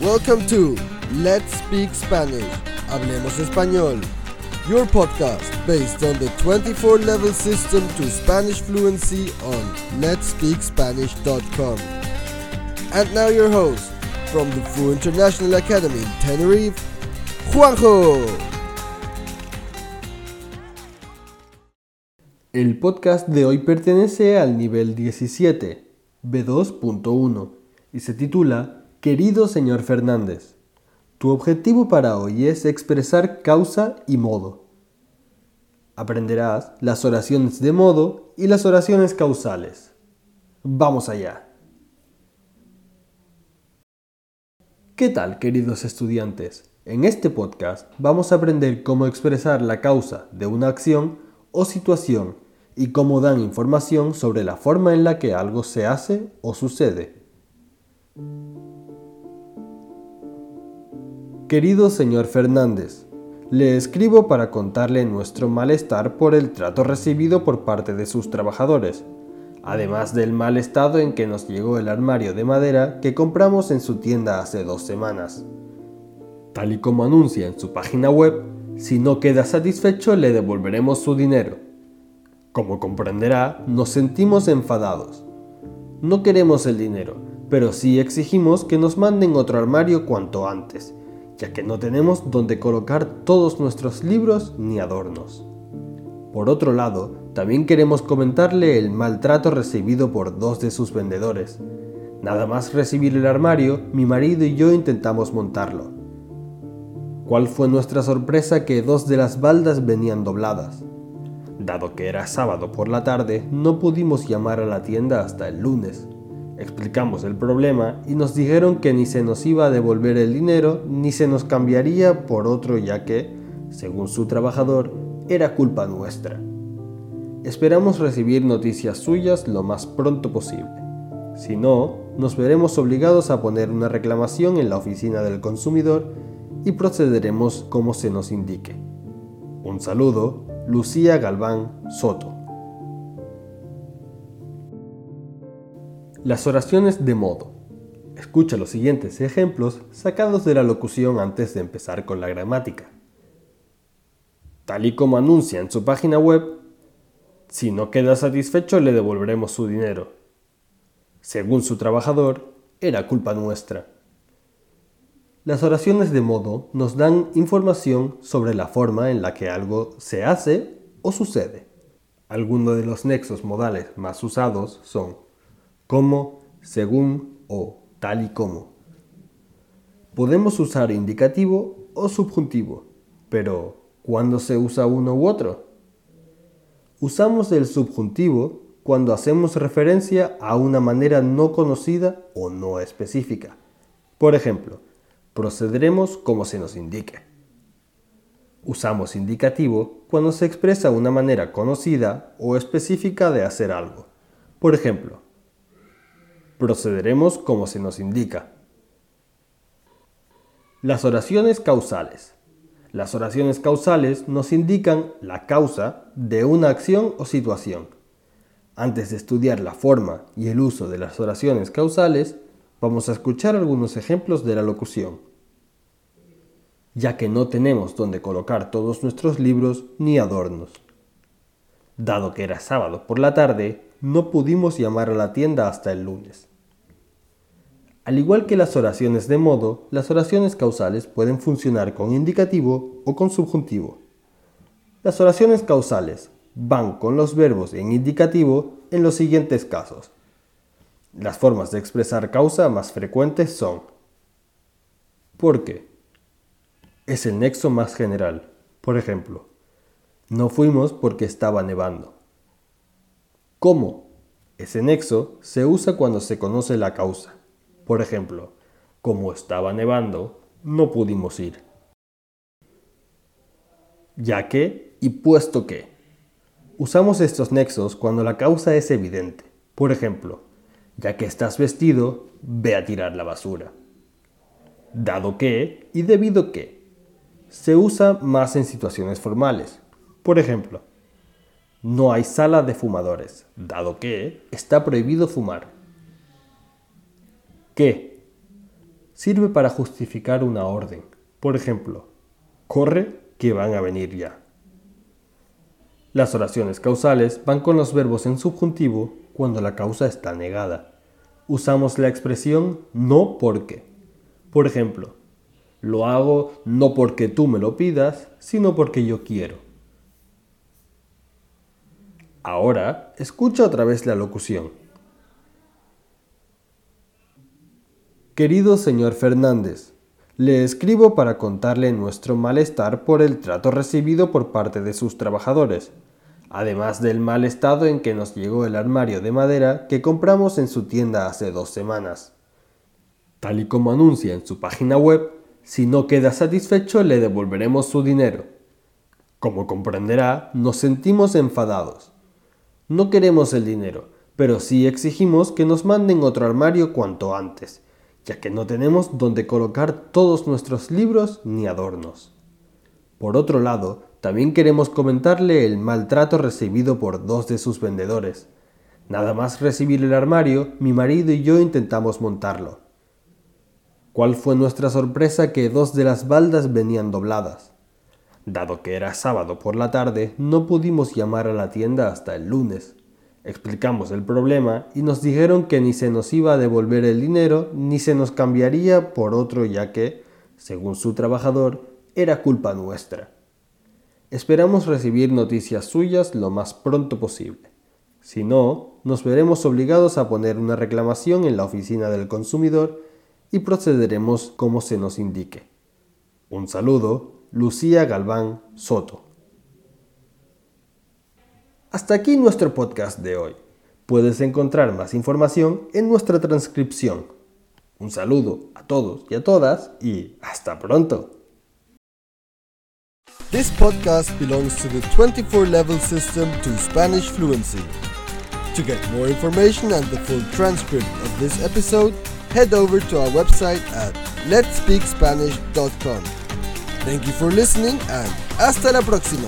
Welcome to Let's Speak Spanish. Hablemos Español. Your podcast based on the 24 level system to Spanish fluency on letspeakspanish.com. And now your host from the Fu International Academy in Tenerife, Juanjo. El podcast de hoy pertenece al nivel 17, B2.1, y se titula Querido señor Fernández, tu objetivo para hoy es expresar causa y modo. Aprenderás las oraciones de modo y las oraciones causales. Vamos allá. ¿Qué tal, queridos estudiantes? En este podcast vamos a aprender cómo expresar la causa de una acción o situación y cómo dan información sobre la forma en la que algo se hace o sucede. Querido señor Fernández, le escribo para contarle nuestro malestar por el trato recibido por parte de sus trabajadores, además del mal estado en que nos llegó el armario de madera que compramos en su tienda hace dos semanas. Tal y como anuncia en su página web, si no queda satisfecho le devolveremos su dinero. Como comprenderá, nos sentimos enfadados. No queremos el dinero, pero sí exigimos que nos manden otro armario cuanto antes ya que no tenemos donde colocar todos nuestros libros ni adornos. Por otro lado, también queremos comentarle el maltrato recibido por dos de sus vendedores. Nada más recibir el armario, mi marido y yo intentamos montarlo. ¿Cuál fue nuestra sorpresa que dos de las baldas venían dobladas? Dado que era sábado por la tarde, no pudimos llamar a la tienda hasta el lunes, Explicamos el problema y nos dijeron que ni se nos iba a devolver el dinero ni se nos cambiaría por otro ya que, según su trabajador, era culpa nuestra. Esperamos recibir noticias suyas lo más pronto posible. Si no, nos veremos obligados a poner una reclamación en la oficina del consumidor y procederemos como se nos indique. Un saludo, Lucía Galván Soto. Las oraciones de modo. Escucha los siguientes ejemplos sacados de la locución antes de empezar con la gramática. Tal y como anuncia en su página web, si no queda satisfecho le devolveremos su dinero. Según su trabajador, era culpa nuestra. Las oraciones de modo nos dan información sobre la forma en la que algo se hace o sucede. Algunos de los nexos modales más usados son como, según o tal y como. Podemos usar indicativo o subjuntivo, pero ¿cuándo se usa uno u otro? Usamos el subjuntivo cuando hacemos referencia a una manera no conocida o no específica. Por ejemplo, procederemos como se nos indique. Usamos indicativo cuando se expresa una manera conocida o específica de hacer algo. Por ejemplo, procederemos como se nos indica. Las oraciones causales. Las oraciones causales nos indican la causa de una acción o situación. Antes de estudiar la forma y el uso de las oraciones causales, vamos a escuchar algunos ejemplos de la locución. Ya que no tenemos donde colocar todos nuestros libros ni adornos. Dado que era sábado por la tarde, no pudimos llamar a la tienda hasta el lunes. Al igual que las oraciones de modo, las oraciones causales pueden funcionar con indicativo o con subjuntivo. Las oraciones causales van con los verbos en indicativo en los siguientes casos. Las formas de expresar causa más frecuentes son ¿Por qué? Es el nexo más general. Por ejemplo, no fuimos porque estaba nevando. ¿Cómo? Ese nexo se usa cuando se conoce la causa. Por ejemplo, como estaba nevando, no pudimos ir. Ya que y puesto que. Usamos estos nexos cuando la causa es evidente. Por ejemplo, ya que estás vestido, ve a tirar la basura. Dado que y debido que. Se usa más en situaciones formales. Por ejemplo, no hay sala de fumadores, dado que está prohibido fumar. ¿Qué? sirve para justificar una orden. Por ejemplo, corre que van a venir ya. Las oraciones causales van con los verbos en subjuntivo cuando la causa está negada. Usamos la expresión no porque. Por ejemplo, lo hago no porque tú me lo pidas, sino porque yo quiero. Ahora, escucha otra vez la locución. Querido señor Fernández, le escribo para contarle nuestro malestar por el trato recibido por parte de sus trabajadores, además del mal estado en que nos llegó el armario de madera que compramos en su tienda hace dos semanas. Tal y como anuncia en su página web, si no queda satisfecho le devolveremos su dinero. Como comprenderá, nos sentimos enfadados. No queremos el dinero, pero sí exigimos que nos manden otro armario cuanto antes ya que no tenemos donde colocar todos nuestros libros ni adornos. Por otro lado, también queremos comentarle el maltrato recibido por dos de sus vendedores. Nada más recibir el armario, mi marido y yo intentamos montarlo. ¿Cuál fue nuestra sorpresa que dos de las baldas venían dobladas? Dado que era sábado por la tarde, no pudimos llamar a la tienda hasta el lunes. Explicamos el problema y nos dijeron que ni se nos iba a devolver el dinero ni se nos cambiaría por otro ya que, según su trabajador, era culpa nuestra. Esperamos recibir noticias suyas lo más pronto posible. Si no, nos veremos obligados a poner una reclamación en la oficina del consumidor y procederemos como se nos indique. Un saludo, Lucía Galván Soto. Hasta aquí nuestro podcast de hoy. Puedes encontrar más información en nuestra transcripción. Un saludo a todos y a todas y hasta pronto. This podcast belongs to the 24 level system to Spanish fluency. To get more information and the full transcript of this episode, head over to our website at letspeakspanish.com. Thank you for listening and hasta la próxima.